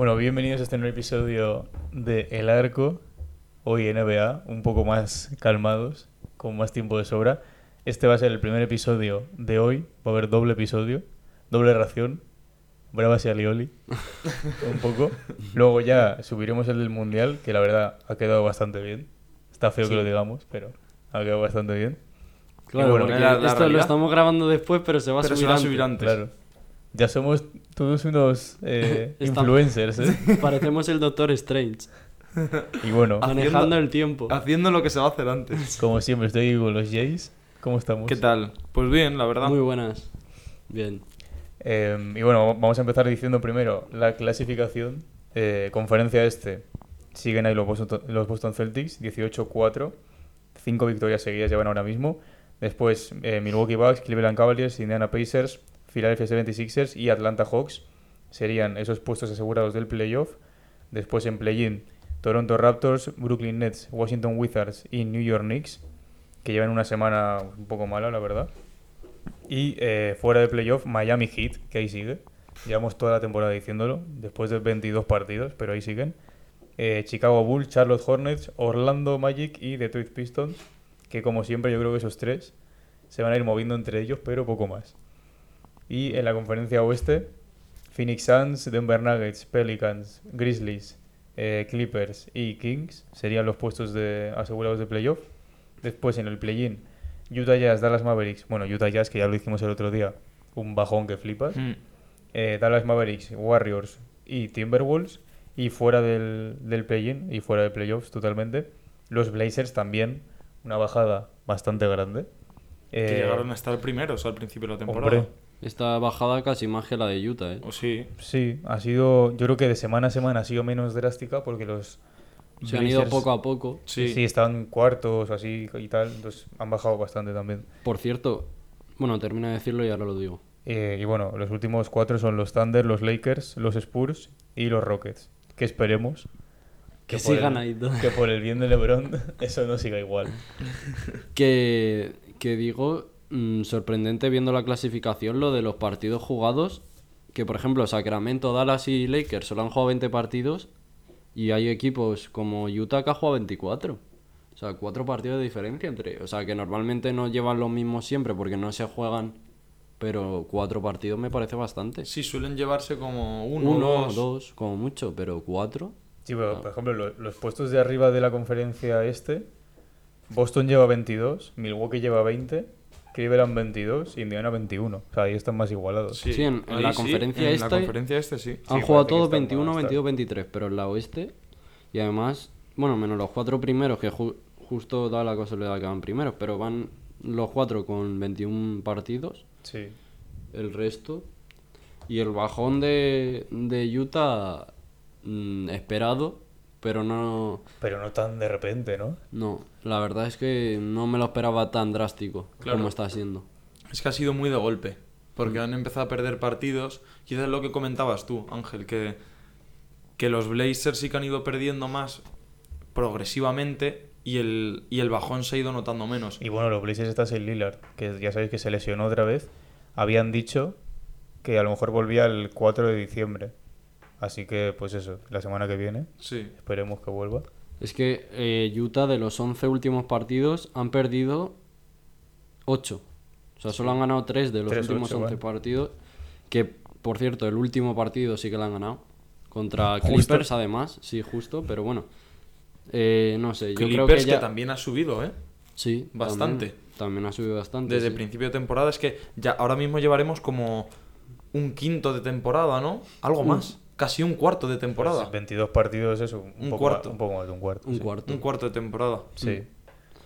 Bueno, bienvenidos a este nuevo episodio de El Arco. Hoy NBA, un poco más calmados, con más tiempo de sobra. Este va a ser el primer episodio de hoy. Va a haber doble episodio, doble ración. Bravas y alioli. un poco. Luego ya subiremos el del Mundial, que la verdad ha quedado bastante bien. Está feo que lo digamos, pero ha quedado bastante bien. Claro, bueno, porque la- la esto lo realidad- estamos grabando después, pero se va a Pero se subir va a antes. subir antes. Claro. Ya somos todos unos eh, influencers, ¿eh? Parecemos el Doctor Strange, Y bueno, Haciendo- manejando el tiempo. Haciendo lo que se va a hacer antes. como siempre, estoy con los Jays. ¿Cómo estamos? ¿Qué tal? Pues bien, la verdad. Muy buenas. Bien. Eh, y bueno, vamos a empezar diciendo primero la clasificación. Eh, conferencia este. Siguen ahí los Boston, los Boston Celtics, 18-4. Cinco victorias seguidas llevan ahora mismo. Después eh, Milwaukee Bucks, Cleveland Cavaliers, Indiana Pacers, Philadelphia 76ers y Atlanta Hawks. Serían esos puestos asegurados del playoff. Después en play-in, Toronto Raptors, Brooklyn Nets, Washington Wizards y New York Knicks, que llevan una semana un poco mala, la verdad. Y eh, fuera de playoff, Miami Heat, que ahí sigue. Llevamos toda la temporada diciéndolo, después de 22 partidos, pero ahí siguen. Eh, Chicago Bulls, Charlotte Hornets, Orlando Magic y Detroit Pistons, que como siempre yo creo que esos tres se van a ir moviendo entre ellos, pero poco más. Y en la conferencia oeste, Phoenix Suns, Denver Nuggets, Pelicans, Grizzlies, eh, Clippers y Kings serían los puestos de, asegurados de playoff. Después en el play-in, Utah Jazz, Dallas Mavericks, bueno, Utah Jazz que ya lo hicimos el otro día, un bajón que flipas. Mm. Eh, Dallas Mavericks, Warriors y Timberwolves. Y fuera del, del play-in y fuera de playoffs totalmente, los Blazers también, una bajada bastante grande. Que Eh, llegaron a estar primeros al principio de la temporada. hombre, Esta bajada casi más que la de Utah, ¿eh? O sí. sí, ha sido, yo creo que de semana a semana ha sido menos drástica porque los Se han ido poco a poco. Sí. Sí, estaban cuartos así y tal, entonces han bajado bastante también. Por cierto, bueno, termina de decirlo y ahora lo digo. Eh, y bueno, los últimos cuatro son los Thunder, los Lakers, los Spurs y los Rockets. Que esperemos Que sigan ahí. Que por el bien de LeBron eso no siga igual. Que, que digo, mm, sorprendente viendo la clasificación, lo de los partidos jugados. Que por ejemplo, Sacramento, Dallas y Lakers solo han jugado 20 partidos. Y hay equipos como Utah que ha jugado 24. O sea, cuatro partidos de diferencia entre. O sea, que normalmente no llevan los mismos siempre porque no se juegan. Pero cuatro partidos me parece bastante. Sí, suelen llevarse como uno, Uno, dos. dos, como mucho, pero cuatro. Sí, pero por ejemplo, lo- los puestos de arriba de la conferencia este, Boston lleva 22, Milwaukee lleva 20, Cleveland 22 y Indiana 21. O sea, ahí están más igualados. Sí, Sí, en- la sí, conferencia en esta- la conferencia este sí. Han Sí, jugado todos están 21, más, 22, 23, pero en la oeste. Y además, bueno, menos los cuatro primeros, que ju- justo da la casualidad que van primeros, pero van los cuatro con 21 partidos, Sí. el resto. Y el bajón de, de Utah, mm, esperado, pero no. Pero no tan de repente, ¿no? No, la verdad es que no me lo esperaba tan drástico Claro. como está siendo. Es que ha sido muy de golpe. Porque han empezado a perder partidos. Quizás lo que comentabas tú, Ángel, que, que los Blazers sí que han ido perdiendo más progresivamente y el, y el bajón se ha ido notando menos. Y bueno, los Blazers está sin Lillard, que ya sabéis que se lesionó otra vez. Habían dicho que a lo mejor volvía el 4 de diciembre. Así que, pues eso, la semana que viene, Sí. esperemos que vuelva. Es que eh, Utah de los 11 últimos partidos han perdido 8. O sea, solo han ganado 3 de los últimos ocho, 11 bueno. partidos. Que, por cierto, el último partido sí que lo han ganado. Contra Justo. Clippers, además. Sí, justo, pero bueno. Eh, no sé, yo creo Clippers que que, ya... también ha subido, ¿eh? Sí, Bastante. También, también ha subido bastante. Desde sí. principio de temporada. Es que ya ahora mismo llevaremos como un quinto de temporada, ¿no? Algo más. Casi un cuarto de temporada. Pues 22 partidos, eso, un, Un poco cuarto. Más, un poco más de un cuarto. Un sí. cuarto. Un cuarto de temporada. Sí.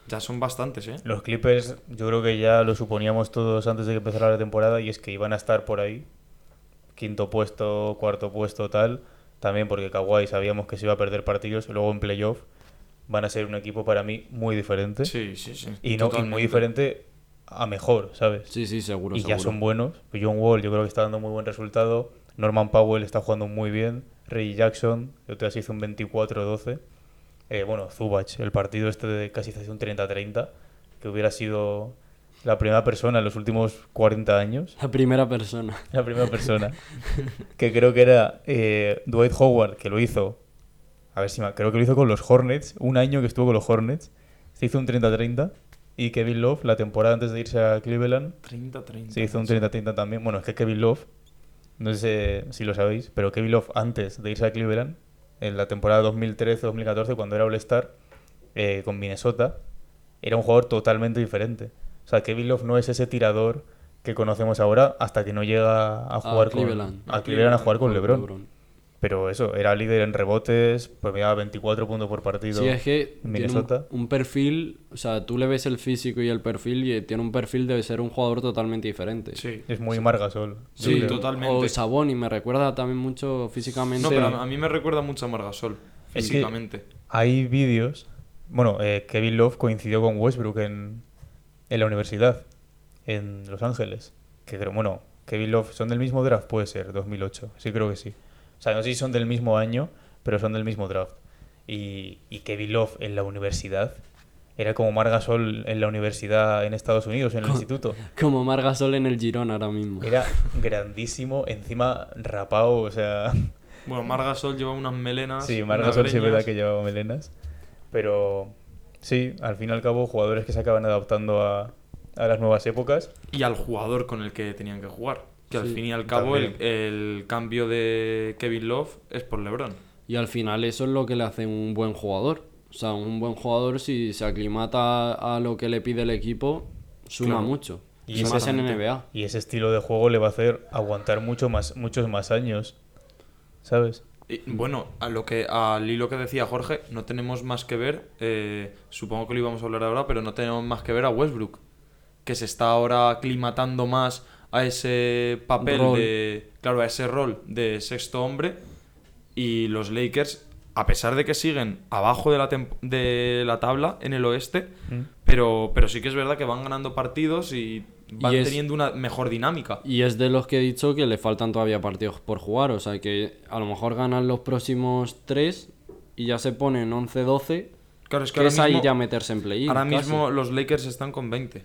Ya son bastantes, ¿eh? Los Clippers, yo creo que ya lo suponíamos todos antes de que empezara la temporada y es que iban a estar por ahí. Quinto puesto, cuarto puesto, tal. También porque Kawhi sabíamos que se iba a perder partidos. Luego en playoff van a ser un equipo para mí muy diferente. Sí, sí, sí. y, no, y muy diferente a mejor, ¿sabes? Sí, sí, seguro. y ya son buenos. John Wall yo creo que está dando muy buen resultado. Norman Powell está jugando muy bien. Reggie Jackson, el otro día se hizo un 24-12. Eh, bueno, Zubac, el partido este de casi se hizo un 30-30, que hubiera sido la primera persona en los últimos 40 años. La primera persona. La primera persona. que creo que era eh, Dwight Howard, que lo hizo. A ver si me, creo que lo hizo con los Hornets. Un año que estuvo con los Hornets. Se hizo un 30-30. Y Kevin Love, la temporada antes de irse a Cleveland, 30-30. se hizo un 30-30 también. Bueno, es que Kevin Love, no sé si lo sabéis, pero Kevin Love antes de irse a Cleveland, en la temporada 2013-2014, cuando era All-Star eh, con Minnesota, era un jugador totalmente diferente. O sea, Kevin Love no es ese tirador que conocemos ahora hasta que no llega a jugar con Cleveland. a Cleveland a jugar con Con LeBron. LeBron. Pero eso, era líder en rebotes, promediaba 24 puntos por partido. Sí, es que en tiene un, un perfil, o sea, tú le ves el físico y el perfil y tiene un perfil de ser un jugador totalmente diferente. Sí. Es muy Margasol. yo Sí, creo. totalmente. O Saboni me recuerda también mucho físicamente. No, pero a mí me recuerda mucho a Margasol, Es que- físicamente. Hay vídeos. Bueno, eh, Kevin Love coincidió con Westbrook en, en la universidad, en Los Ángeles. Que creo, bueno, Kevin Love, ¿son del mismo draft? Puede ser, 2008. Sí, creo que sí. O sea, no sé si son del mismo año, pero son del mismo draft. Y, y Kevin Love en la universidad era como Margasol en la universidad en Estados Unidos, en el instituto. Como Margasol en el Girón ahora mismo. Era grandísimo, encima rapado, o sea. Bueno, Margasol lleva unas melenas. Sí, Margasol sí es verdad que llevaba melenas. Pero sí, al fin y al cabo, jugadores que se acaban adaptando a, a las nuevas épocas. Y al jugador con el que tenían que jugar. Que al Sí, fin y al cabo el, el cambio de Kevin Love es por LeBron. Y al final eso es lo que le hace un buen jugador. O sea, un buen jugador si se aclimata a lo que le pide el equipo, suma Claro. mucho. Y Y más en. NBA. Y ese estilo de juego le va a hacer aguantar mucho más, muchos más años. ¿Sabes? Y, bueno, a lo que al hilo que decía Jorge, no tenemos más que ver, eh, supongo que lo íbamos a hablar ahora, pero no tenemos más que ver a Westbrook, que se está ahora aclimatando más a ese papel Rol. de, claro, a ese rol de sexto hombre y los Lakers, a pesar de que siguen abajo de la, de la tabla en el oeste, Mm. pero, pero sí que es verdad que van ganando partidos y van Y es- teniendo una mejor dinámica. Y es de los que he dicho que le faltan todavía partidos por jugar. O sea, que a lo mejor ganan los próximos tres y ya se ponen 11-12. Claro, es que Que ahora es ahí ya meterse en play Ahora mismo los Lakers están con 20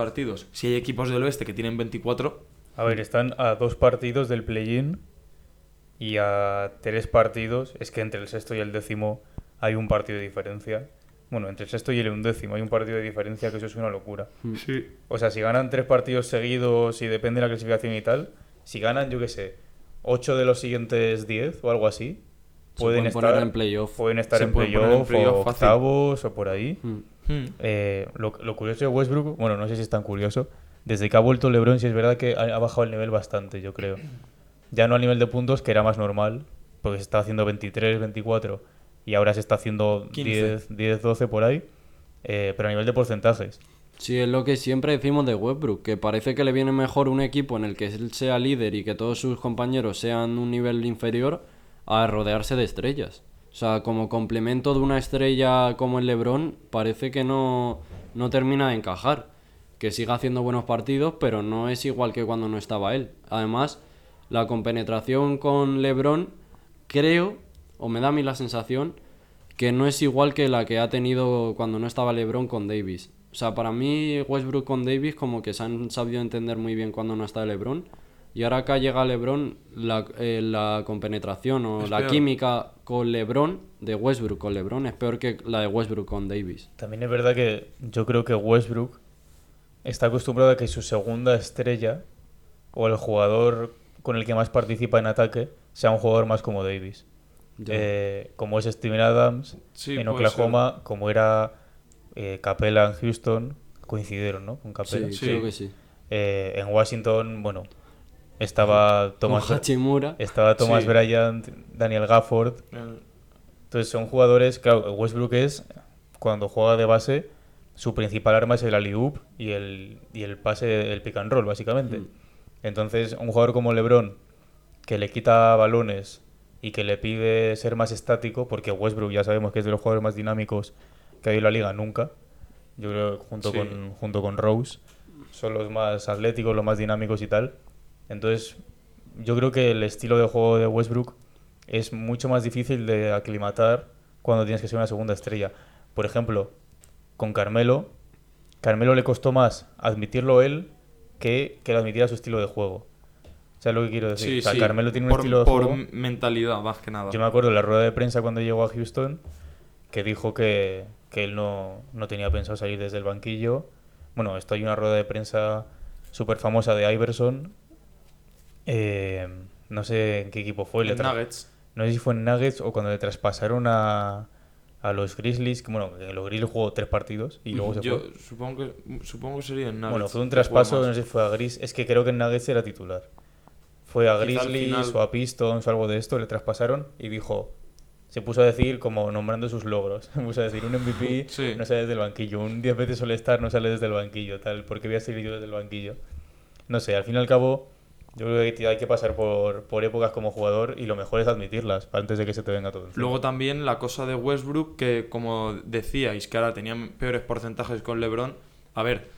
partidos. Si hay equipos del oeste que tienen 24, A ver, están a dos partidos del play-in y a tres partidos. Es que entre el sexto y el décimo hay un partido de diferencia. Bueno, entre el sexto y el undécimo hay un partido de diferencia que eso es una locura. sí. O sea, si ganan tres partidos seguidos y depende de la clasificación y tal, si ganan, yo qué sé, ocho de los siguientes diez o algo así, pueden, pueden estar, en playoff. pueden estar en playoff playoff o fácil. octavos o por ahí. Mm. Hmm. Eh, lo, lo curioso de Westbrook, bueno, no sé si es tan curioso, desde que ha vuelto LeBron, sí es verdad que ha, ha bajado el nivel bastante, yo creo. Ya no a nivel de puntos, que era más normal, porque se está haciendo 23, 24, y ahora se está haciendo 15. 10, 10 12 por ahí, eh, pero a nivel de porcentajes. Sí, es lo que siempre decimos de Westbrook, que parece que le viene mejor un equipo en el que él sea líder y que todos sus compañeros sean un nivel inferior a rodearse de estrellas. O sea, como complemento de una estrella como el LeBron, parece que no, no termina de encajar. Que siga haciendo buenos partidos, pero no es igual que cuando no estaba él. Además, la compenetración con LeBron, creo, o me da a mí la sensación, que no es igual que la que ha tenido cuando no estaba LeBron con Davis. O sea, para mí Westbrook con Davis como que se han sabido entender muy bien cuando no está LeBron. Y ahora acá llega LeBron, la, eh, la compenetración o Es la peor. química con LeBron, de Westbrook con LeBron, es peor que la de Westbrook con Davis. También es verdad que yo creo que Westbrook está acostumbrado a que su segunda estrella o el jugador con el que más participa en ataque sea un jugador más como Davis. Eh, como es Steven Adams Sí, en Oklahoma, como era eh, Capela en Houston, coincidieron, ¿no? Con Capela. sí, sí. creo que sí. Eh, en Washington, bueno, estaba Thomas, con Hachimura. estaba Thomas Sí. Bryant, Daniel Gafford. El- Entonces son jugadores, claro, Westbrook es, cuando juega de base, su principal arma es el alley-oop y el, y el pase, el pick and roll, básicamente. Mm. Entonces, un jugador como LeBron, que le quita balones y que le pide ser más estático, porque Westbrook ya sabemos que es de los jugadores más dinámicos que hay en la liga nunca, yo creo junto, Sí. con, junto con Rose. son los más atléticos, los más dinámicos y tal. Entonces, yo creo que el estilo de juego de Westbrook es mucho más difícil de aclimatar cuando tienes que ser una segunda estrella. Por ejemplo, con Carmelo, Carmelo le costó más admitirlo él que que lo admitiera su estilo de juego. ¿Sabes lo que quiero decir? Sí, o sea, sí. Carmelo tiene un por, estilo de por juego. mentalidad, más que nada. Yo me acuerdo de la rueda de prensa cuando llegó a Houston que dijo que, que él no, no tenía pensado salir desde el banquillo. Bueno, esto hay una rueda de prensa súper famosa de Iverson. Eh, no sé en qué equipo fue. En Nuggets. No sé si fue en Nuggets o cuando le traspasaron a, a los Grizzlies. Que, bueno, que los Grizzlies jugó tres partidos y luego se Yo fue. supongo que, supongo que sería en Nuggets. Bueno, fue un traspaso, no sé si fue a Gris. Es que creo que en Nuggets era titular. Fue a Grizzlies final- o a Pistons o algo de esto, le traspasaron y dijo. Se puso a decir, como nombrando sus logros. Se puso a decir, un MVP Sí. no sale desde el banquillo, un 10 veces suele estar no sale desde el banquillo, tal, porque voy a salir yo desde el banquillo. No sé, al fin y al cabo, yo creo que hay que pasar por, por épocas como jugador y lo mejor es admitirlas antes de que se te venga todo encima. Luego también la cosa de Westbrook, que como decíais, que ahora tenían peores porcentajes con LeBron. A ver,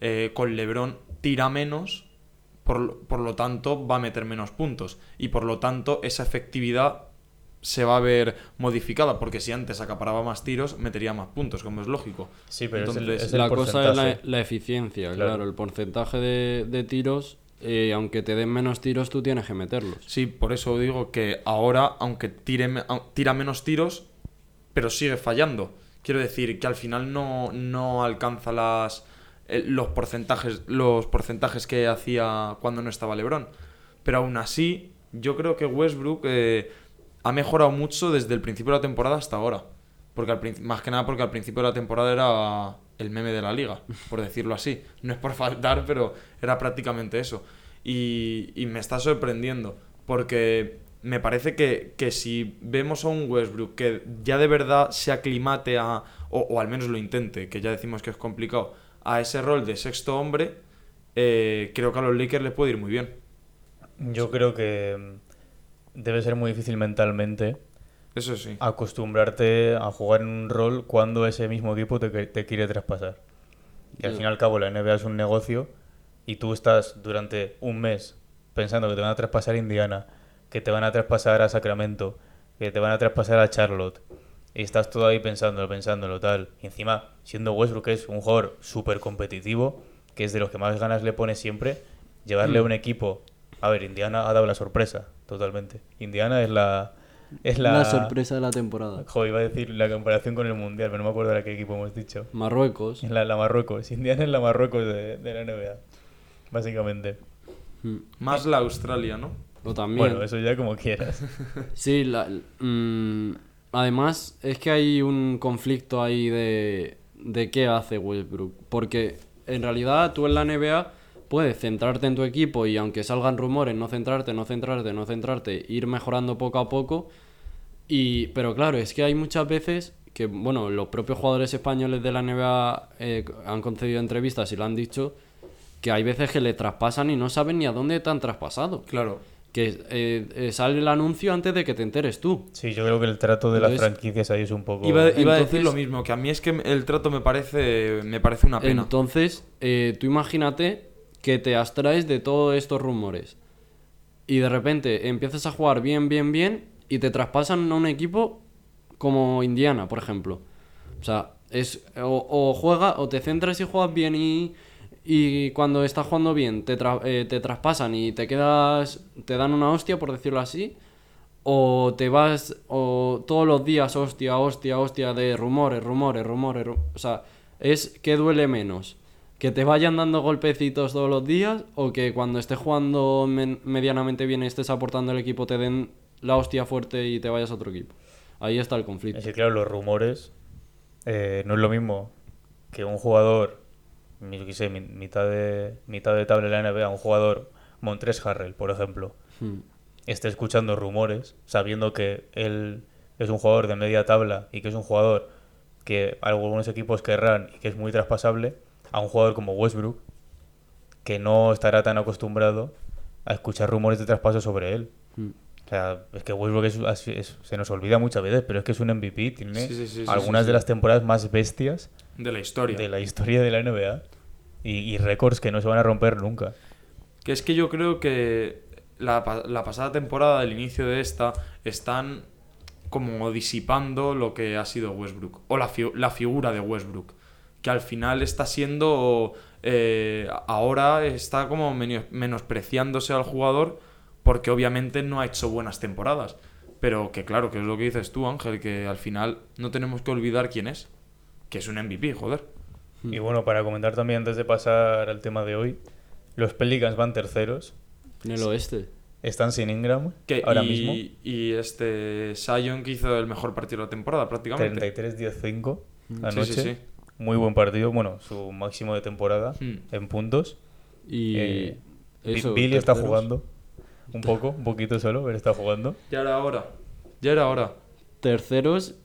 eh, con LeBron tira menos, por, lo- por lo tanto va a meter menos puntos. Y por lo tanto esa efectividad se va a ver modificada, porque si antes acaparaba más tiros, metería más puntos, como es lógico. Sí, pero es el- Entonces, es el la cosa es la, porcentaje. la eficiencia, Claro. claro. El porcentaje de, de tiros, eh, aunque te den menos tiros, tú tienes que meterlos. Sí, por eso digo que ahora, aunque tire, tira menos tiros, pero sigue fallando. Quiero decir que al final no, no alcanza las, eh, los, porcentajes, los porcentajes que hacía cuando no estaba LeBron. Pero aún así, yo creo que Westbrook eh, ha mejorado mucho desde el principio de la temporada hasta ahora. Porque al más que nada porque al principio de la temporada era el meme de la liga, por decirlo así. No es por faltar, pero era prácticamente eso. Y, me está sorprendiendo, porque me parece que, que si vemos a un Westbrook que ya de verdad se aclimate a, o, al menos lo intente, que ya decimos que es complicado, a ese rol de sexto hombre, eh, creo que a los Lakers les puede ir muy bien. Yo creo que debe ser muy difícil mentalmente Eso sí. acostumbrarte a jugar en un rol cuando ese mismo equipo te, quiere traspasar. Y al fin y al cabo la NBA es un negocio y tú estás durante un mes pensando que te van a traspasar a Indiana, que te van a traspasar a Sacramento, que te van a traspasar a Charlotte. Y estás todo ahí pensándolo, pensándolo, tal. Y encima, siendo Westbrook, que es un jugador súper competitivo, que es de los que más ganas le pone siempre, llevarle a un equipo... A ver, Indiana ha dado la sorpresa, totalmente. Indiana es la... Es la, La sorpresa de la temporada. Joder, iba a decir la comparación con el Mundial, pero no me acuerdo de qué equipo hemos dicho. Marruecos. La, la Marruecos. Indiana es la Marruecos de, de la NBA. Básicamente. Mm. Más la Australia, ¿no? O también. Bueno, eso ya como quieras. Sí, la- mm, además es que hay un conflicto ahí de, de qué hace Westbrook. Porque en realidad tú en la NBA puedes centrarte en tu equipo y aunque salgan rumores, no centrarte, no centrarte, no centrarte, ir mejorando poco a poco. Y, pero claro, es que hay muchas veces que, bueno, los propios jugadores españoles de la NBA eh, han concedido entrevistas y lo han dicho, que hay veces que le traspasan y no saben ni a dónde te han traspasado. Claro. Que eh, eh, sale el anuncio antes de que te enteres tú. Sí, yo creo que el trato de las franquicias ahí es un poco... Iba, iba a decir lo mismo, que a mí es que el trato me parece, me parece una pena. Entonces, eh, tú imagínate que te abstraes de todos estos rumores y de repente empiezas a jugar bien, bien, bien y te traspasan a un equipo como Indiana, por ejemplo. O sea, es o, juega o te centras y juegas bien y, y cuando estás jugando bien te, tra- eh, te traspasan y te quedas, te dan una hostia, por decirlo así. O te vas, o todos los días, hostia, hostia, hostia, de rumores, rumores, rumores. ru- O sea, es que duele menos. Que te vayan dando golpecitos todos los días o que cuando estés jugando men- medianamente bien y estés aportando al equipo te den la hostia fuerte y te vayas a otro equipo. Ahí está el conflicto. Es que, claro, los rumores eh, no es lo mismo que un jugador, yo qué sé, mi- mitad de, mitad de tabla de la NBA, un jugador, Montres Harrell, por ejemplo, Hmm. esté escuchando rumores, sabiendo que él es un jugador de media tabla y que es un jugador que algunos equipos querrán y que es muy traspasable, a un jugador como Westbrook, que no estará tan acostumbrado a escuchar rumores de traspaso sobre él. Hmm. O sea, es que Westbrook es- se nos olvida muchas veces, pero es que es un MVP, tiene Sí, sí, sí, sí, algunas sí, de sí. las temporadas más bestias De la historia. de la historia de la NBA. y, y récords que no se van a romper nunca. Que es que yo creo que la, la pasada temporada, el inicio de esta, están como disipando lo que ha sido Westbrook. O la, fi- la figura de Westbrook. Que al final está siendo. eh, ahora está como meno- menospreciándose al jugador porque obviamente no ha hecho buenas temporadas. Pero que claro, que es lo que dices tú, Ángel, que al final no tenemos que olvidar quién es. Que es un MVP, joder. Y bueno, para comentar también antes de pasar al tema de hoy, los Pelicans van terceros, En el oeste. están sin Ingram Que, ahora y, mismo, y este Sion que hizo el mejor partido de la temporada prácticamente. 33-15 Sí, anoche. sí, sí. Muy buen partido, bueno, su máximo de temporada Hmm. en puntos. Y Eh, eso, Billy está terceros. jugando un poco, un poquito solo, pero está jugando. Ya era hora. Ya era hora. Terceros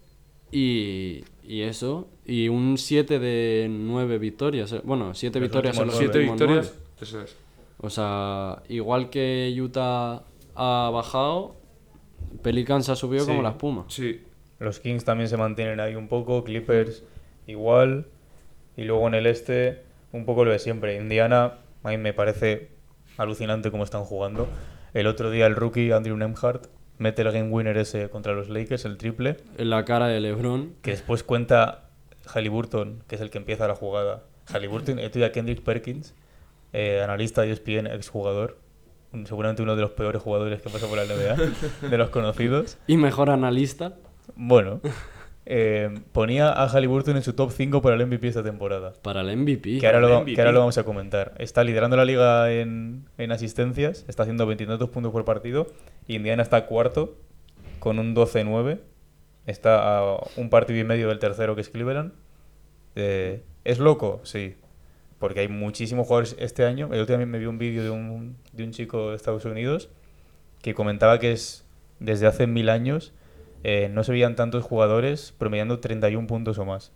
y, y eso. Y un 7 de 9 victorias. eh, Bueno, 7 Los victorias los. Siete últimos victorias. nueve. Eso es. O sea, igual que Utah ha bajado, Pelicans ha subido como la espuma. Sí. Los Kings también se mantienen ahí un poco, Clippers igual. Y luego en el este, un poco lo de siempre. Indiana, a mí me parece alucinante cómo están jugando. El otro día el rookie Andrew Nemhart mete el game winner ese contra los Lakers, el triple, En la cara de LeBron. que después cuenta Halliburton, que es el que empieza la jugada. Halliburton, esto ya Kendrick Perkins, eh, analista de ESPN, exjugador. Seguramente uno de los peores jugadores que pasa por la NBA, de los conocidos. Y mejor analista. Bueno, eh, ponía a Halliburton en su top 5 para el MVP esta temporada. Para el MVP. Que ahora, lo, MVP. que ahora lo vamos a comentar. Está liderando la liga en, en asistencias, está haciendo 22 puntos por partido. Y Indiana está cuarto con un 12-9. Está a un partido y medio del tercero que es Cleveland. Eh, ¿Es loco? Sí. Porque hay muchísimos jugadores este año. El otro día me vi un vídeo de un, de un chico de Estados Unidos que comentaba que es desde hace mil años eh, no se veían tantos jugadores promediando 31 puntos o más.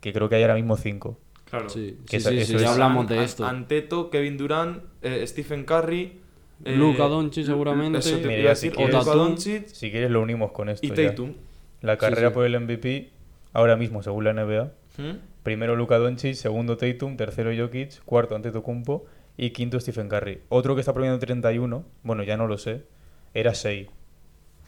Que creo que hay ahora mismo 5. Claro. Sí, Que sí, eso- sí, eso sí, es- ya hablamos de esto. Anteto, Kevin Durant, eh, Stephen Curry. eh, Luka Doncic seguramente. Eso te Mira, si decir. quieres- Luka Tatum. Doncic Si quieres lo unimos con esto. y ya. Tatum. La carrera sí. por el MVP, ahora mismo según la NBA, ¿Mm? primero Luka Doncic, segundo Tatum, tercero Jokic, cuarto Antetokounmpo y quinto Stephen Curry. Otro que está promediando 31, bueno, ya no lo sé, era 6.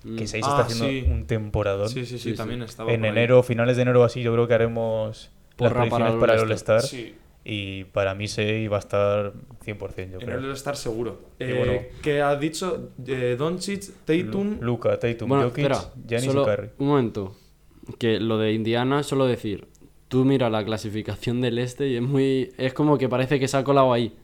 Mm. Que 6 Ah, está haciendo sí. un temporadón. Sí, sí, sí, Sí, sí. también estaba. en ahí. enero, finales de enero así, yo creo que haremos Porra las para predicciones el para el All-Star. Sí. Y para mí 6 va a estar 100%, yo En creo. el All-Star seguro. Eh, bueno. que ha dicho eh, Doncic, Tatum. Lu- Luka, Tatum, Bueno, Jokic, espera, Giannis solo y Curry. un momento. Que lo de Indiana, solo decir, tú mira la clasificación del este y es muy. Es como que parece que se ha colado ahí.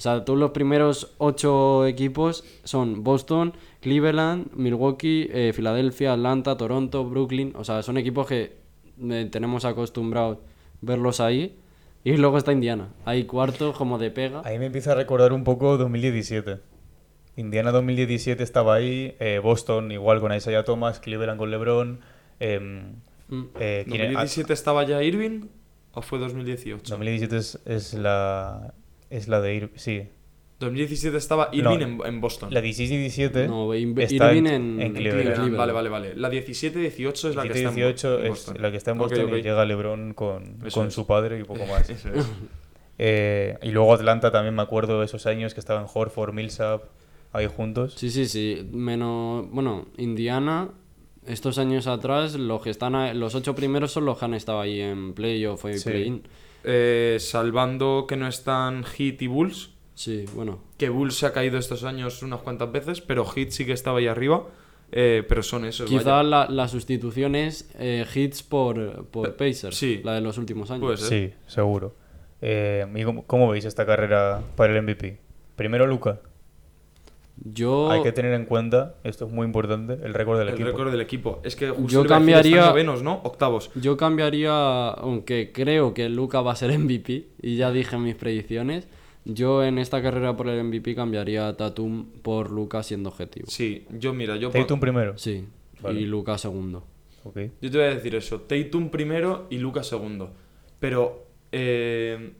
O sea, tú los primeros ocho equipos son Boston, Cleveland, Milwaukee, eh, Filadelfia, Atlanta, Toronto, Brooklyn. O sea, son equipos que eh, tenemos acostumbrados verlos ahí. Y luego está Indiana. Ahí cuarto, como de pega. Ahí me empieza a recordar un poco 2017. Indiana 2017 estaba ahí, eh, Boston igual con Isaiah Thomas, Cleveland con LeBron. em, Mm. eh, ¿quién era? 2017 estaba ya Irving o fue 2018? 2017 es, es la es la de Ir sí. 2017 estaba Irving No, en, en Boston. La 16-17 No, In- está Irving en, en- Cleveland. Cleveland. Cleveland. Vale, vale, vale. La 17-18 es la que está en, 17-18 en es Boston. la que está en Boston ok. y llega LeBron con, con es. su padre y poco más. Eso es. Eh, y luego Atlanta también me acuerdo de esos años que estaban Horford, Millsap ahí juntos. Sí, sí, sí. Menos. Bueno, Indiana, estos años atrás, los que están. a- Los ocho primeros son los que han estado ahí en playoff o en Sí. play-in. Eh, salvando que no están Heat y Bulls. Sí, bueno. Que Bulls se ha caído estos años unas cuantas veces, pero Heat sí que estaba ahí arriba. Eh, pero son esos. Quizá la, la sustitución es eh, hits por, por Pacers. sí. La de los últimos años. Sí, seguro. Eh, ¿y cómo, cómo veis esta carrera para el MVP? Primero, Luca. Yo. Hay que tener en cuenta, esto es muy importante, el récord del El equipo. récord del equipo. Es que justo Yo cambiaría- novenos, ¿no? Octavos. Yo cambiaría, aunque creo que Luca va a ser MVP, y ya dije mis predicciones, yo en esta carrera por el MVP cambiaría a Tatum por Luca siendo objetivo. Sí, yo mira, yo, Tatum primero. Sí, Vale. y Luca segundo. Ok. yo te voy a decir eso. Tatum primero y Lucas segundo. Pero eh,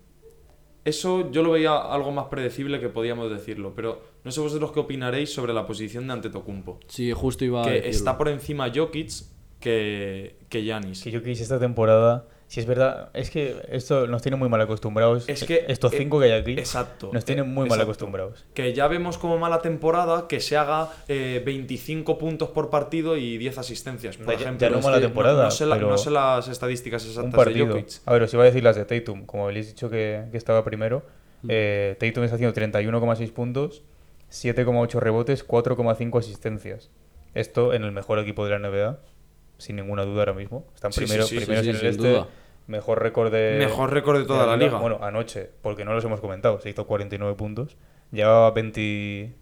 eso yo lo veía algo más predecible que podíamos decirlo. Pero no sé vosotros qué opinaréis sobre la posición de Antetokounmpo. Sí, justo iba a Que decirlo. está por encima Jokic que, que Giannis. Que yo quise esta temporada Si es verdad, es que esto nos tiene muy mal acostumbrados. Es que, estos eh, cinco que hay aquí exacto, nos tienen eh, muy mal exacto. acostumbrados. Que ya vemos como mala temporada que se haga eh, 25 puntos por partido y 10 asistencias, por Ya- ya ejemplo. no Es mala temporada, No, sé la- pero no sé las estadísticas Un exactas de partido. Jokic. A ver, os iba a decir las de Tatum. Como habéis dicho que, que estaba primero, Mm. eh, Tatum está haciendo 31,6 puntos, 7,8 rebotes, 4,5 asistencias. Esto en el mejor equipo de la NBA, sin ninguna duda ahora mismo. Están Sí, primero, sí, sí, primeros en el este. duda. Mejor récord de. Mejor récord de toda la liga. Bueno, anoche, porque no los hemos comentado. Se hizo 49 puntos. Llevaba 20.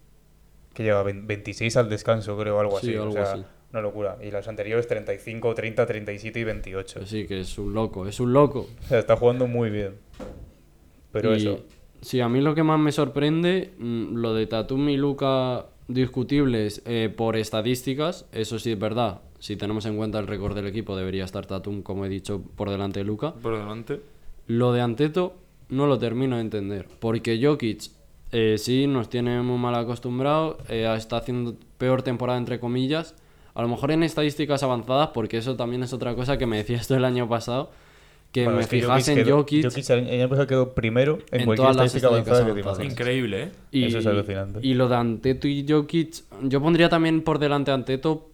que llevaba 20 26 al descanso, creo, algo Sí, así. algo o sea, así. una locura. Y los anteriores 35, 30, 37 y 28. Pues sí, que es un loco, es un loco. O sea, está jugando muy bien. Pero Y, eso. Sí, a mí lo que más me sorprende, mm, lo de Tatum y Luca discutibles eh, por estadísticas, eso sí es verdad. Si tenemos en cuenta el récord del equipo, debería estar Tatum, como he dicho, por delante de Luca. Por delante. Lo de Anteto no lo termino de entender. Porque Jokic eh, sí nos tiene muy mal acostumbrados. eh, está haciendo peor temporada, entre comillas. A lo mejor en estadísticas avanzadas, porque eso también es otra cosa que me decías tú el año pasado. Que Bueno, me es que fijase en Jokic. Jokic el año pasado quedó primero en, en cualquier todas las estadística avanzada que te. Increíble, ¿eh? Y, Eso es alucinante. Y lo de Anteto y Jokic, yo pondría también por delante a Anteto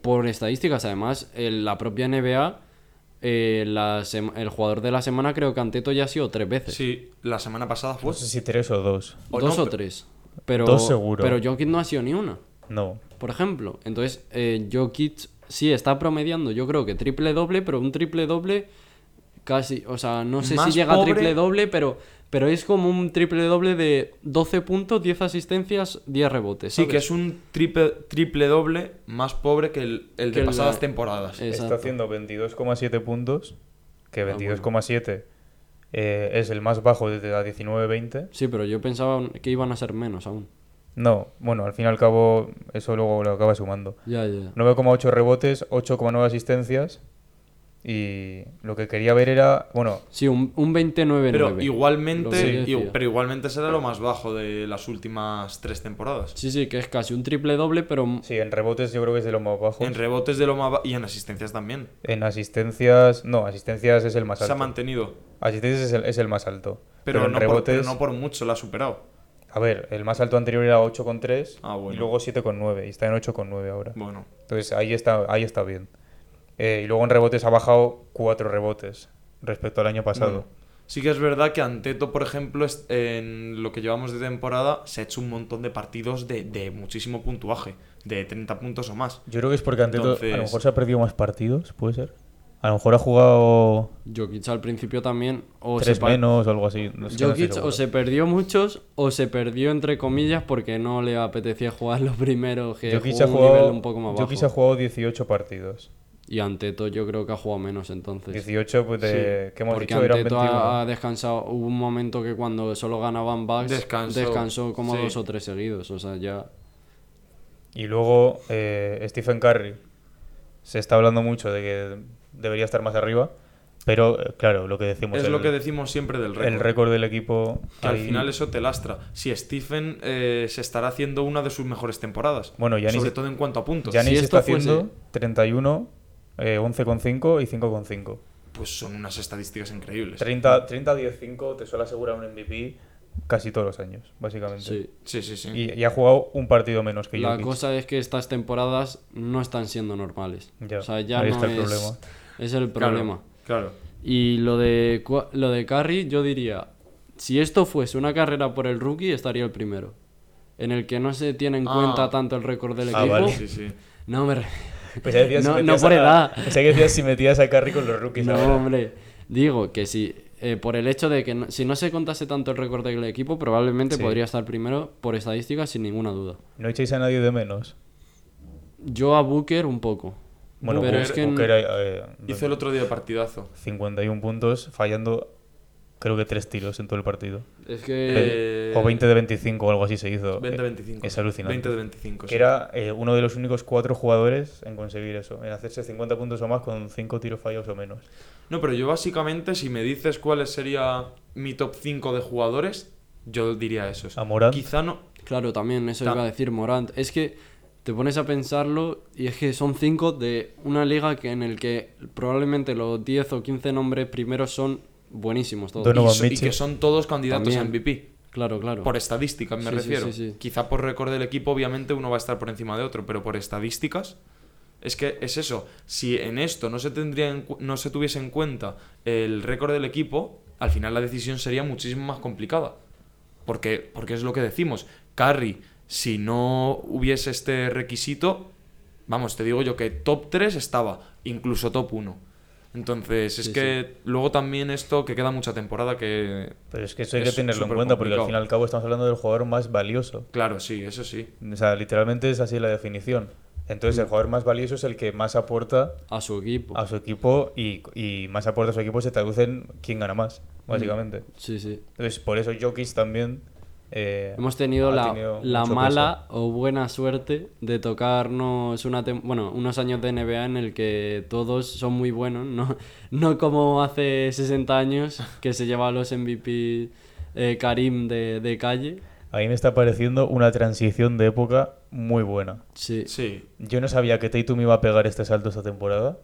por estadísticas. Además, en la propia NBA, eh, la el jugador de la semana creo que Anteto ya ha sido tres veces. Sí, la semana pasada fue. No sé si tres o dos. o Dos no, o tres. Pero, Dos seguro. Pero Jokic no ha sido ni una, No. por ejemplo. Entonces, eh, Jokic sí está promediando, yo creo que triple doble, pero un triple doble casi, o sea, no sé Más si llega pobre- a triple doble, pero, pero es como un triple doble de 12 puntos, 10 asistencias, 10 rebotes. Sí, ¿sabes? que es un triple, triple doble más pobre que el, el Que de pasadas de- temporadas. Eh, Está Exacto. haciendo 22,7 puntos. Que Ah, bueno. 22,7 eh, es el más bajo desde la 19-20. Sí, pero yo pensaba que iban a ser menos aún. No, bueno, al fin y al cabo, eso luego lo acaba sumando. Ya, ya. 9,8 rebotes, 8,9 asistencias. Y lo que quería ver era. Bueno, Sí, un, un 29-9. Pero Lo igualmente, pero igualmente será lo más bajo de las últimas tres temporadas. Sí, sí, que es casi un triple doble, pero sí, en rebotes yo creo que es de los más bajos. En rebotes de lo más ba- y en asistencias también. En asistencias. No, asistencias es el más Se ha alto. mantenido. Asistencias es el, es el más alto. Pero, en no por, rebotes. pero no por mucho la ha superado. A ver, el más alto anterior era 8,3 Ah, bueno. y luego 7,9 y está en 8,9 ahora. Bueno, Entonces ahí está, ahí está bien. Eh, y luego en rebotes ha bajado 4 rebotes respecto al año pasado. bueno. Sí que es verdad que Anteto, por ejemplo, es- en lo que llevamos de temporada, se ha hecho un montón de partidos de, de muchísimo puntuaje, de 30 puntos o más. Yo creo que es porque Anteto a lo mejor se ha perdido más partidos, puede ser. A lo mejor ha jugado Jokic al principio también. O se tres menos o algo así. No sé, no estoy Jokic o se perdió muchos o se perdió entre comillas porque no le apetecía jugar los primeros que Jokic jugó ha un jugado, nivel un poco más bajo. Jokic ha jugado 18 partidos. Y Anteto yo creo que ha jugado menos entonces. 18 pues de, que hemos Porque dicho eran Anteto 21. ha, ha descansado. Hubo un momento que cuando solo ganaban Bucks Descansó, descansó como sí. dos o tres seguidos. O sea, ya. Y luego eh, Stephen Curry. Se está hablando mucho de que debería estar más arriba. Pero eh, claro, lo que decimos. es el, lo que decimos siempre del récord. el récord del equipo. Que al final eso te lastra. Si Stephen eh, se estará haciendo una de sus mejores temporadas. Bueno, Giannis- Sobre todo en cuanto a puntos. Giannis Si está esto fuese- haciendo 31, eh, 11,5 y 5,5. Pues son unas estadísticas increíbles. 30, 30, 10, 5 te suele asegurar un MVP casi todos los años, básicamente. Sí. Sí, sí, sí. Y, y ha jugado un partido menos que La Jokic. cosa es que estas temporadas no están siendo normales. Ya, o sea, ya ahí no está el es, problema. es el problema. Claro. Y lo de, lo de Curry, yo diría, si esto fuese una carrera por el rookie, estaría el primero. En el que no se tiene en Ah. cuenta tanto el récord del Ah, equipo. vale. Sí, sí. No, hombre. Pues si no, por a- edad. pensé que decías si metías a Curry con los rookies. No, ahora. hombre. Digo que si, eh, por el hecho de que no- si no se contase tanto el récord del equipo, probablemente Sí. podría estar primero por estadísticas sin ninguna duda. No echéis a nadie de menos. Yo a Booker un poco. Bueno, pero Booker- es que Booker, eh, Hizo el otro día partidazo. 51 puntos, fallando creo que 3 tiros en todo el partido. es que Eh, o 20 de 25 o algo así se hizo. 20-25. Eh, Es alucinante. 20 de 25. Que sí. era eh, uno de los únicos cuatro jugadores en conseguir eso, en hacerse 50 puntos o más con 5 tiros fallados o menos. No, pero yo básicamente, si me dices cuál sería mi top 5 de jugadores, yo diría esos. A Morant. Quizá no. Claro, también eso Ta- iba a decir Morant. Es que te pones a pensarlo y es que son cinco de una liga que en el que probablemente los 10 o 15 nombres primeros son buenísimos todos. Donovan y, so- y que son todos candidatos a. MVP. Claro, claro. Por estadísticas me Sí, refiero. sí, sí. Quizá por récord del equipo, obviamente, uno va a estar por encima de otro, pero por estadísticas. Es que es eso. Si en esto no se, tendría en cu- no se tuviese en cuenta el récord del equipo, al final la decisión sería muchísimo más complicada. Porque, porque es lo que decimos. Curry, si no hubiese este requisito, vamos, te digo yo que top 3 estaba, incluso top 1. Entonces, es Sí, que luego también esto que queda mucha temporada que... Pero es que eso hay que tenerlo en cuenta porque al fin y al cabo estamos hablando del jugador más valioso. Claro, sí, eso sí. O sea, literalmente es así la definición. Entonces, el jugador más valioso es el que más aporta A su equipo. a su equipo y, y más aporta a su equipo se traduce en quién gana más, básicamente. Sí, sí. Entonces, por eso Jokic también. Eh, Hemos tenido la, tenido la mucho mala o buena suerte de tocarnos una bueno, unos años de NBA en el que todos son muy buenos, no, no como hace 60 años que se lleva a los MVP eh, Karim de, de calle. A mí me está pareciendo una transición de época muy buena. Sí, Sí, Yo no sabía que Tatum iba a pegar este salto esta temporada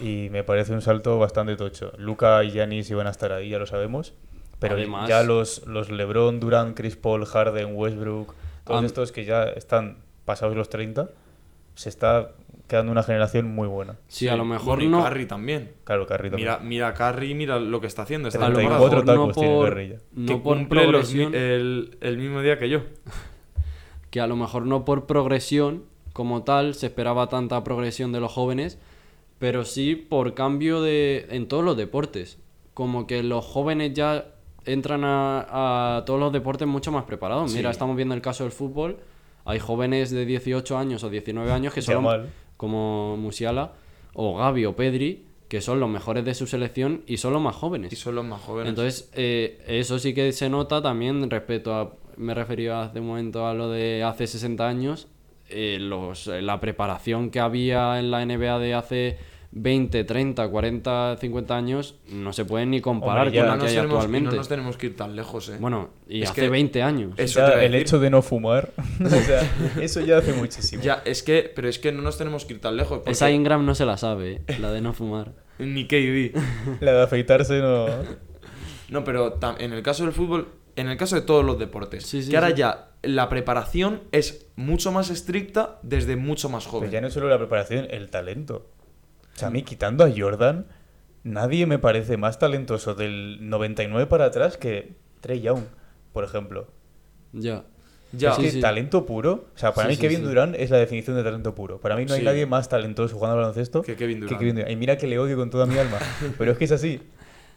y me parece un salto bastante tocho. Luca y Giannis iban a estar ahí, ya lo sabemos. Pero Además- ya los, los LeBron, Durant, Chris Paul, Harden, Westbrook, todos estos que ya están pasados los 30, se está quedando una generación muy buena. sí, a lo mejor Bueno, y no. Curry también. Claro, Curry también. Mira, mira Curry, mira lo que está haciendo esta A lo 34 temporada. mejor no tacos tiene por, Curry ya. no que por cumple los el, el mismo día que yo. que a lo mejor no por progresión como tal se esperaba tanta progresión de los jóvenes, pero sí por cambio de en todos los deportes. Como que los jóvenes ya entran a, a todos los deportes mucho más preparados. Mira, Sí. estamos viendo el caso del fútbol. Hay jóvenes de 18 años o 19 años que son como Musiala o Gavi o Pedri, que son los mejores de su selección y son los más jóvenes. Y son los más jóvenes. Entonces, eh, eso sí que se nota también respecto a. Me refería hace un momento a lo de hace 60 años. eh, los, la preparación que había en la NBA de hace 20, 30, 40, 50 años no se pueden ni comparar Hombre, con no la que hay tenemos, y no actualmente. nos tenemos que ir tan lejos, ¿eh? Bueno, y Es hace que 20 años. Eso a el hecho de no fumar, o sea, eso ya hace muchísimo. Ya, es que, pero es que no nos tenemos que ir tan lejos. porque Esa Ingram no se la sabe, eh, la de no fumar. Ni KD. La de afeitarse no. No, pero en el caso del fútbol, en el caso de todos los deportes, Sí, sí, que ahora sí. ya la preparación es mucho más estricta desde mucho más Pues joven. ya no es solo la preparación, el talento. O sea, a mí quitando a Jordan, nadie me parece más talentoso del 99 para atrás que Trey Young, por ejemplo. Ya. Ya, es que sí. talento puro, o sea, para Sí, mí Kevin. Durant es la definición de talento puro. Para mí no hay nadie más talentoso jugando al baloncesto Que Kevin Durant. Durant. Y mira que le odio con toda mi alma, pero es que es así.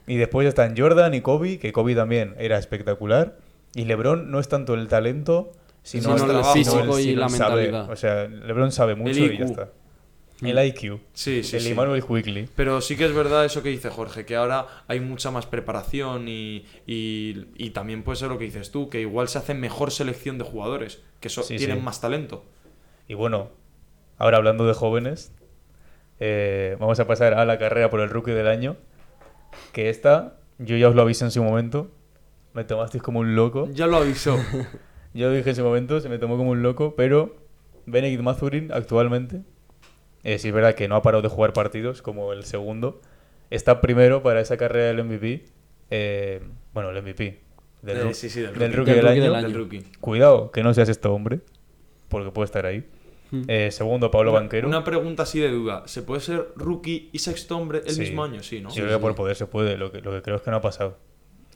Y después están Jordan y Kobe, que Kobe también era espectacular. Y LeBron no es tanto el talento, sino, Sino el físico el- y sino la mentalidad. O sea, LeBron sabe mucho y ya está. El IQ. Sí, sí, el sí. Emmanuel Quickly. Pero sí que es verdad eso que dice Jorge, que ahora hay mucha más preparación y, y, y también puede ser lo que dices tú, que igual se hace mejor selección de jugadores, que so- Sí, tienen sí. más talento. Y bueno, ahora hablando de jóvenes, eh, vamos a pasar a la carrera por el rookie del año. Que esta, yo ya os lo avisé en su momento. Me tomasteis como un loco. Ya lo avisó. Yo lo dije en su momento, se me tomó como un loco, pero Benedict Mathurin actualmente, eh, sí es verdad que no ha parado de jugar partidos como el segundo, está primero para esa carrera del MVP. eh, bueno, el MVP. Del, Eh, sí, sí, del del rookie. rookie Del rookie año. del rookie. Cuidado, que no seas este hombre, porque puede estar ahí. Hmm. Eh, segundo, Pablo Una- Banquero. Una pregunta así de duda. ¿Se puede ser rookie y sexto hombre el Sí. mismo año? Sí, ¿no? Yo creo que por poder se puede, lo que, lo que creo es que no ha pasado.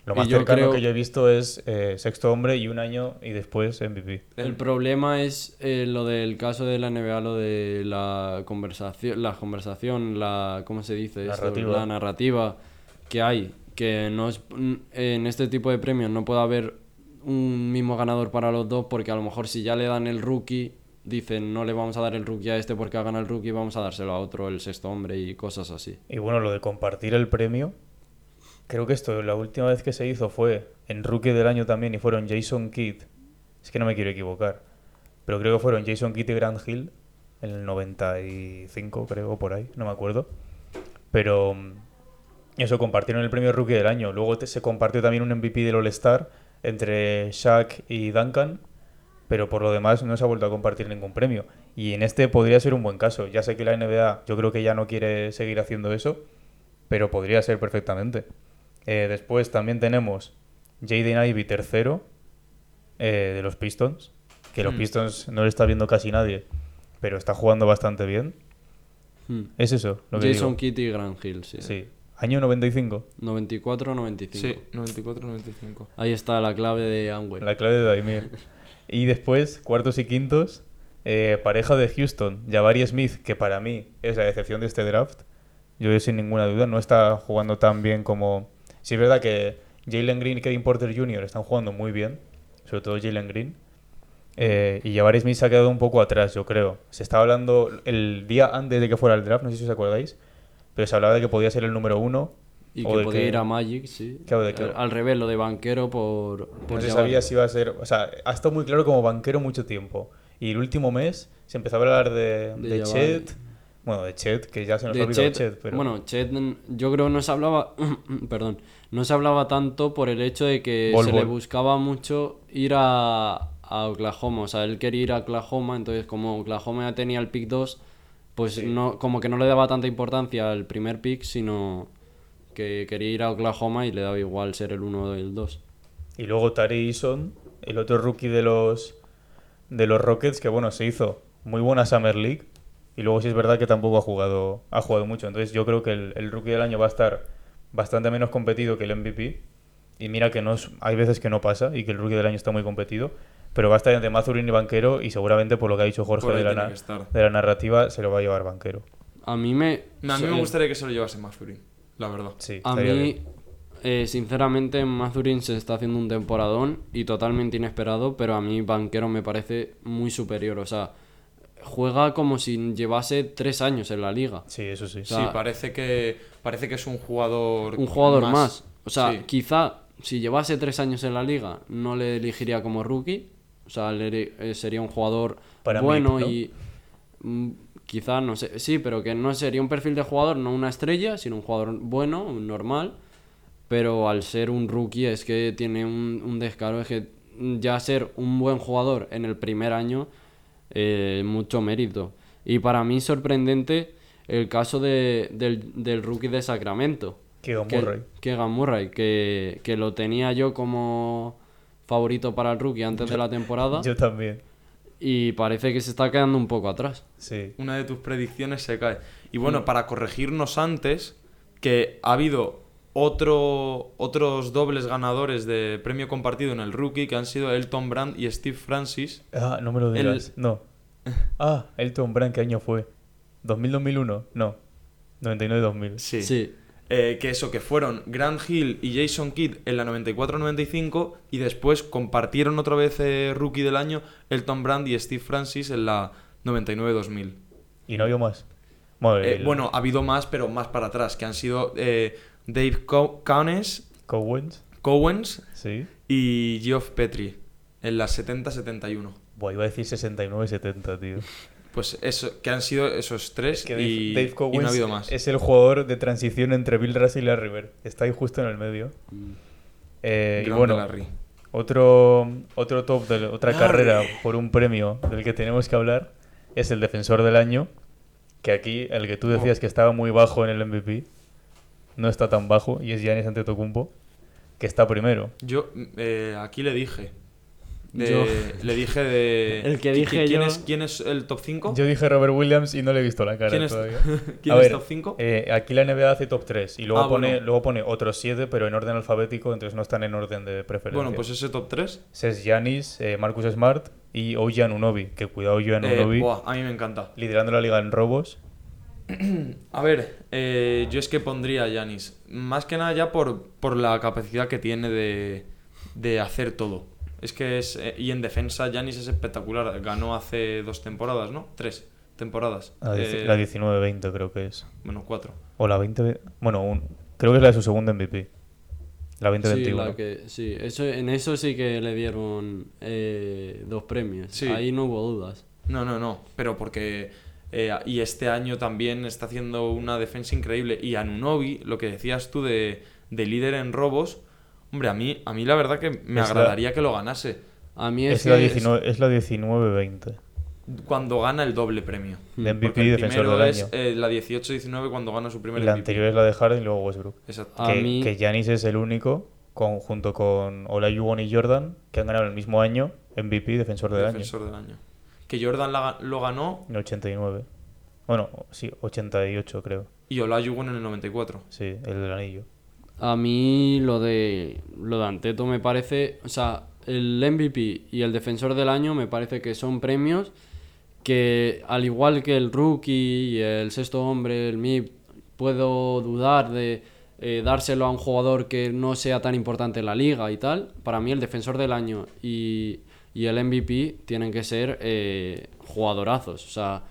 Lo más yo cercano creo- que yo he visto es eh, sexto hombre y un año y después MVP. El problema es eh, lo del caso de la NBA, lo de la conversación, la conversación, la ¿cómo se dice? esto? Narrativa. La narrativa que hay, que no es en este tipo de premios no puede haber un mismo ganador para los dos, porque a lo mejor si ya le dan el rookie, dicen no le vamos a dar el rookie a este porque ha ganado el rookie, vamos a dárselo a otro, el sexto hombre y cosas así. Y bueno, lo de compartir el premio, creo que esto la última vez que se hizo fue en Rookie del año también y fueron Jason Kidd. Es que no me quiero equivocar, pero creo que fueron Jason Kidd y Grant Hill en el 95, creo, por ahí, no me acuerdo. Pero mm, eso, compartieron el premio Rookie del año. Luego se compartió también un MVP del All-Star entre Shaq y Duncan. pero por lo demás no se ha vuelto a compartir ningún premio. Y en este podría ser un buen caso. Ya sé que la NBA yo creo que ya no quiere seguir haciendo eso, pero podría ser perfectamente. Eh, después también tenemos Jaden Ivey tercero eh, de los Pistons, que los Hmm. Pistons no le está viendo casi nadie, pero está jugando bastante bien. Hmm. Es eso lo que Jason. Kidd y Grant Hill, sí. Sí. Año 95. 94-95. Sí, 94-95. Ahí está la clave de Amway. La clave de Daimiel. Y después, cuartos y quintos, eh, pareja de Houston, Jabari Smith, que para mí es la decepción de este draft. Yo sin ninguna duda no está jugando tan bien como... Sí es verdad que Jalen Green y Kevin Porter Jr. están jugando muy bien, sobre todo Jalen Green. Eh, y Jabari Smith se ha quedado un poco atrás, yo creo. Se estaba hablando el día antes de que fuera el draft, no sé si os acordáis, pero se hablaba de que podía ser el número uno. Y o que podía que- ir a Magic, sí. Claro, de que- Al- Al revés, lo de banquero por... por No se sabía si iba a ser. O sea, ha estado muy claro como banquero mucho tiempo. Y el último mes se empezó a hablar de, De. Chet. Bueno, de Chet, que ya se nos ha olvidado Chet, Chet, pero. Bueno, Chet, yo creo no se hablaba, perdón, no se hablaba tanto por el hecho de que se le buscaba mucho ir a, a Oklahoma, o sea, él quería ir a Oklahoma, entonces como Oklahoma ya tenía el pick 2, pues Sí. no, como que no le daba tanta importancia al primer pick, sino que quería ir a Oklahoma y le daba igual ser el 1 o el 2. Y luego Tari Eason, el otro rookie de los, de los Rockets, que bueno, se hizo muy buena Summer League. Y luego sí es verdad que tampoco ha jugado, ha jugado mucho. Entonces yo creo que el, el rookie del año va a estar bastante menos competido que el MVP. Y mira que no es- hay veces que no pasa y que el rookie del año está muy competido. Pero va a estar entre Mazurin y Banquero y seguramente por lo que ha dicho Jorge de la, de la narrativa se lo va a llevar Banquero. A mí me... No, a mí me gustaría que se lo llevase Mathurin, la verdad. Sí, A mí, eh, sinceramente, Mazurin se está haciendo un temporadón y totalmente inesperado, pero a mí Banquero me parece muy superior. O sea, juega como si llevase tres años en la liga. Sí, eso sí. sea, sí, parece que, parece que es un jugador. Un jugador más. O sea, Sí. quizá si llevase tres años en la liga no le elegiría como rookie. O sea, le- eh, sería un jugador Para bueno y mm, quizá, no sé, sí, pero que no sería un perfil de jugador, no una estrella, sino un jugador bueno, normal. Pero al ser un rookie es que tiene un, un descaro, es que ya ser un buen jugador en el primer año, eh, mucho mérito. Y para mí sorprendente el caso de- del, del rookie de Sacramento. Keegan que- Murray. Keegan Murray, que, que lo tenía yo como favorito para el rookie antes de la temporada Yo también. y parece que se está quedando un poco atrás. Sí. Una de tus predicciones se cae. Y bueno, Mm. para corregirnos antes, que ha habido otro, otros dobles ganadores de premio compartido en el rookie, que han sido Elton Brand y Steve Francis. Ah, no me lo El- digas. No. Ah, Elton Brand, ¿qué año fue? ¿2000-2001? No. 99-2000. Sí. Sí. Eh, que eso, que fueron Grant Hill y Jason Kidd en la 94-95 y después compartieron otra vez eh, rookie del año Elton Brand y Steve Francis en la 99-2000. ¿Y no había más? Bueno, Eh, bueno, ha habido más, pero más para atrás, que han sido eh, Dave Co- Cowens, Cowens. Cowens Sí. y Geoff Petrie en la 70-71. Buah, iba a decir 69-70, tío. Pues eso, que han sido esos tres Es que Dave, y, Dave y Cowens no ha habido más. es el jugador de transición entre Bill Russell y Larry Bird. Está ahí justo en el medio. Eh, y bueno, Larry. otro, otro top de otra Larry. carrera por un premio del que tenemos que hablar es el defensor del año. Que aquí, el que tú decías que estaba muy bajo en el MVP, no está tan bajo y es Giannis Antetokounmpo, que está primero. Yo eh, aquí le dije. de- Yo- Le dije de. El que ¿qui- dije ¿quién yo- Es, ¿Quién es el top 5? Yo dije Robert Williams y no le he visto la cara ¿Quién es, todavía. ¿quién A es ver, top 5? eh, aquí la NBA hace top 3 y luego, Ah, pone, bueno. luego pone otros 7, pero en orden alfabético, entonces no están en orden de preferencia. bueno, pues ese top 3. Ese es Giannis, eh, Marcus Smart y Oji Anunobi, que cuidado Oji Anunobi, a mí me encanta. liderando la liga en robos. A ver, eh, yo es que pondría a Yanis. Más que nada ya por, por la capacidad que tiene de, de hacer todo. Es que es. eh, y en defensa, Yanis es espectacular. Ganó hace dos temporadas, ¿no? Tres temporadas. La, Eh, la 19-20 creo que es. Bueno, cuatro. O la 20... Bueno, un- creo que es la de su segundo MVP. La Sí, 2021. la que, sí eso, en eso sí que le dieron eh, dos premios. Sí. Ahí no hubo dudas. No, no, no. Pero porque. Eh, y este año también está haciendo una defensa increíble. Y Anunobi, lo que decías tú de, de líder en robos. Hombre, a mí, a mí la verdad que me Es la- agradaría que lo ganase. A mí es, Es la 19 es la 19-20. Cuando gana el doble premio. De MVP Porque y el defensor primero del es año. eh, la 18-19 cuando gana su primer la MVP. anterior es la de Harden y luego Westbrook. Exacto. Que, mí- que Giannis es el único, con, junto con Olajuwon y Jordan, que han ganado el mismo año MVP y defensor del defensor del año. Que Jordan la lo ganó. En 89. Bueno, sí, 88 creo. y Olajuwon en el 94. Sí, el del anillo. A mí lo de lo de Anteto me parece, o sea, el MVP y el defensor del año me parece que son premios que al igual que el rookie y el sexto hombre, el MIP, puedo dudar de eh, dárselo a un jugador que no sea tan importante en la liga y tal. Para mí el defensor del año y, y el MVP tienen que ser eh, jugadorazos, o sea,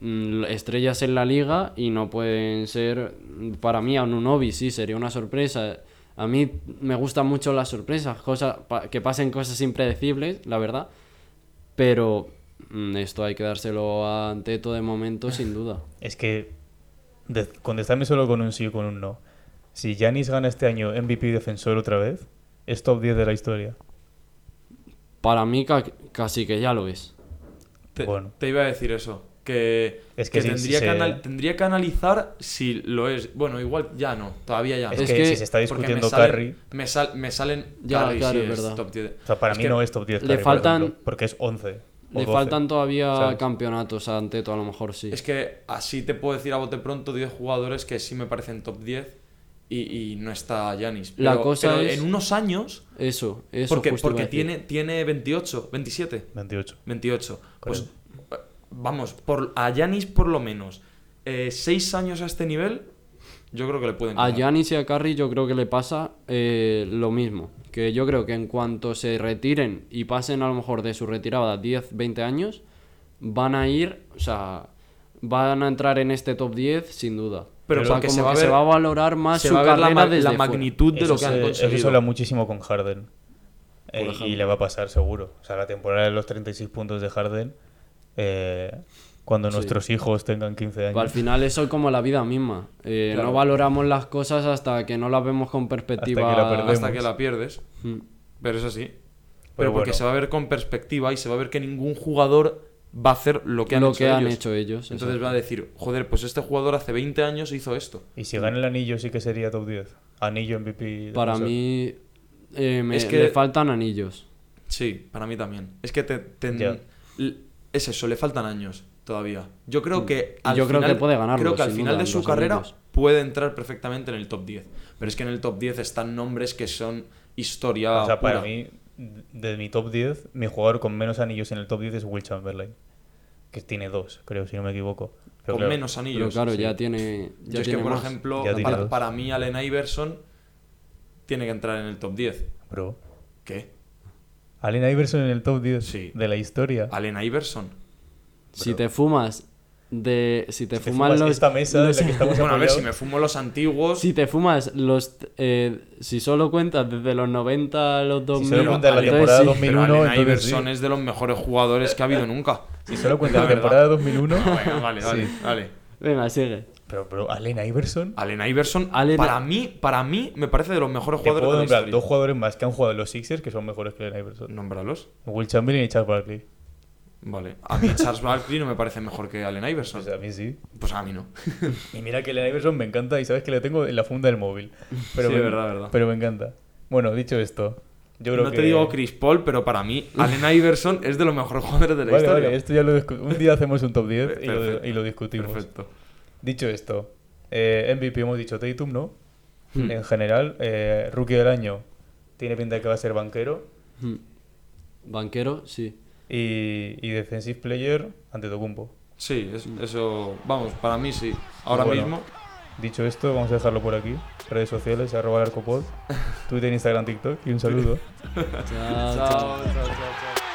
mm, estrellas en la liga y no pueden ser para mí a Nunobi sí sería una sorpresa a mí me gustan mucho las sorpresas cosas que pasen cosas impredecibles la verdad pero mm, esto hay que dárselo a Anteto de momento sin duda Es que de- contestarme solo con un sí o con un no. Si Giannis gana este año MVP defensor otra vez, es top 10 de la historia. Para mí ca- casi que ya lo es Te, Bueno. te iba a decir eso. Que, Es que sí, tendría, sí que se- tendría que analizar si lo es. Bueno, igual ya no. Todavía ya no. Es, Es que, que- si se está discutiendo me salen, Curry, Me, sal- me salen. Ya, Curry, claro, sí es verdad. top 10. o sea, para Es mí que no es top 10. le Curry, por faltan- ejemplo, porque es 11. o le 12, faltan todavía ¿sabes? campeonatos a Anteto a lo mejor sí Es que así te puedo decir a bote pronto 10 jugadores que sí me parecen top 10 y, y no está Yanis. La cosa pero es- en unos años, eso eso porque, justo porque tiene, tiene 28, 27, 28. 28. Pues eh, vamos, por, a Yanis por lo menos 6 años a este nivel, yo creo que le pueden A. Giannis y a Curry yo creo que le pasa eh, lo mismo. Que yo creo que en cuanto se retiren y pasen a lo mejor de su retirada 10, 20 años, van a ir, o sea, van a entrar en este top 10 sin duda. Pero o sea, porque se va a que ver- se va a valorar más se su va a ver la, carrera ma- desde la fuera. magnitud de Eso lo que han se- conseguido. Eso se habla muchísimo con Harden. Eh, y le va a pasar seguro. O sea, la temporada de los 36 puntos de Harden, eh, cuando Sí. nuestros hijos tengan 15 años. Al final eso es como la vida misma. Eh, Claro. No valoramos las cosas hasta que no las vemos con perspectiva. Hasta que la perdemos. hasta que la pierdes. Mm. Pero es así. Pero, Pero porque bueno. se va a ver con perspectiva y se va a ver que ningún jugador va a hacer lo que han, lo hecho, que han ellos. hecho ellos. Entonces exacto. va a decir, joder, pues este jugador hace 20 años hizo esto. Y si gana el anillo, sí que sería top 10. Anillo MVP. Para mí eh, me- Es que- le faltan anillos. Sí, para mí también. Es que te, te- es eso, le faltan años todavía. Yo creo que Y al yo creo final, que puede ganarlo, Creo que al final duda, de en su carrera anillos. puede entrar perfectamente en el top 10. Pero es que en el top 10 están nombres que son historia O sea, para mí, de mi top 10, mi jugador con menos anillos en el top 10 es Will Chamberlain. Que tiene dos, creo, si no me equivoco. Pero con claro, menos Pero anillos. claro, sí. ya tiene. Yo Ya es que, tiene por más. ejemplo, para, mí Allen Iverson tiene que entrar en el top 10. Bro. ¿Qué? Allen Iverson en el top 10 Sí. de la historia. Allen Iverson. Si te fumas de. Si te Si te fumas fumas los. esta mesa en los- la que estamos Bueno, a ver, si me fumo los antiguos... Si te fumas los. eh, si solo cuentas desde los 90 a los 2000. solo cuentas la entonces temporada sí. 2001, pero Allen Iverson sí. es de los mejores jugadores que ha habido nunca. Si solo cuentas la La temporada 2001. Bueno, vale, vale, Sí. vale. Venga, sigue. Pero, bro, Allen Iverson. Allen Iverson, Allen- para mí, para mí, me parece de los mejores Te jugadores puedo de la nombrar historia. dos jugadores más que han jugado en los Sixers que son mejores que Allen Iverson. Nómbralos. Will Chamberlain y Charles Barkley. Vale. A mí Charles Barkley no me parece mejor que Allen Iverson. Pues a mí sí. Pues a mí no. Y mira que Allen Iverson me encanta y sabes que le tengo en la funda del móvil. Pero Sí, me, verdad, verdad. Pero me encanta. Bueno, dicho esto, yo creo no que... te digo Chris Paul, pero para mí Allen Iverson es de los mejores jugadores de la Vale, historia. vale, esto ya lo Un día hacemos un top 10 y lo, y lo discutimos. Perfecto. Dicho esto, eh, MVP hemos dicho Tatum, ¿no? Hmm. En general, eh, Rookie del año tiene pinta de que va a ser banquero. Hmm. Banquero, sí. Y, y Defensive Player ante Tocumpo. Sí, es- eso, vamos, para mí sí. Ahora Bueno. mismo, Dicho esto, vamos a dejarlo por aquí. Redes sociales, arroba el arcopod, Twitter, Instagram, TikTok y un saludo. Chao, chao, chao. chao.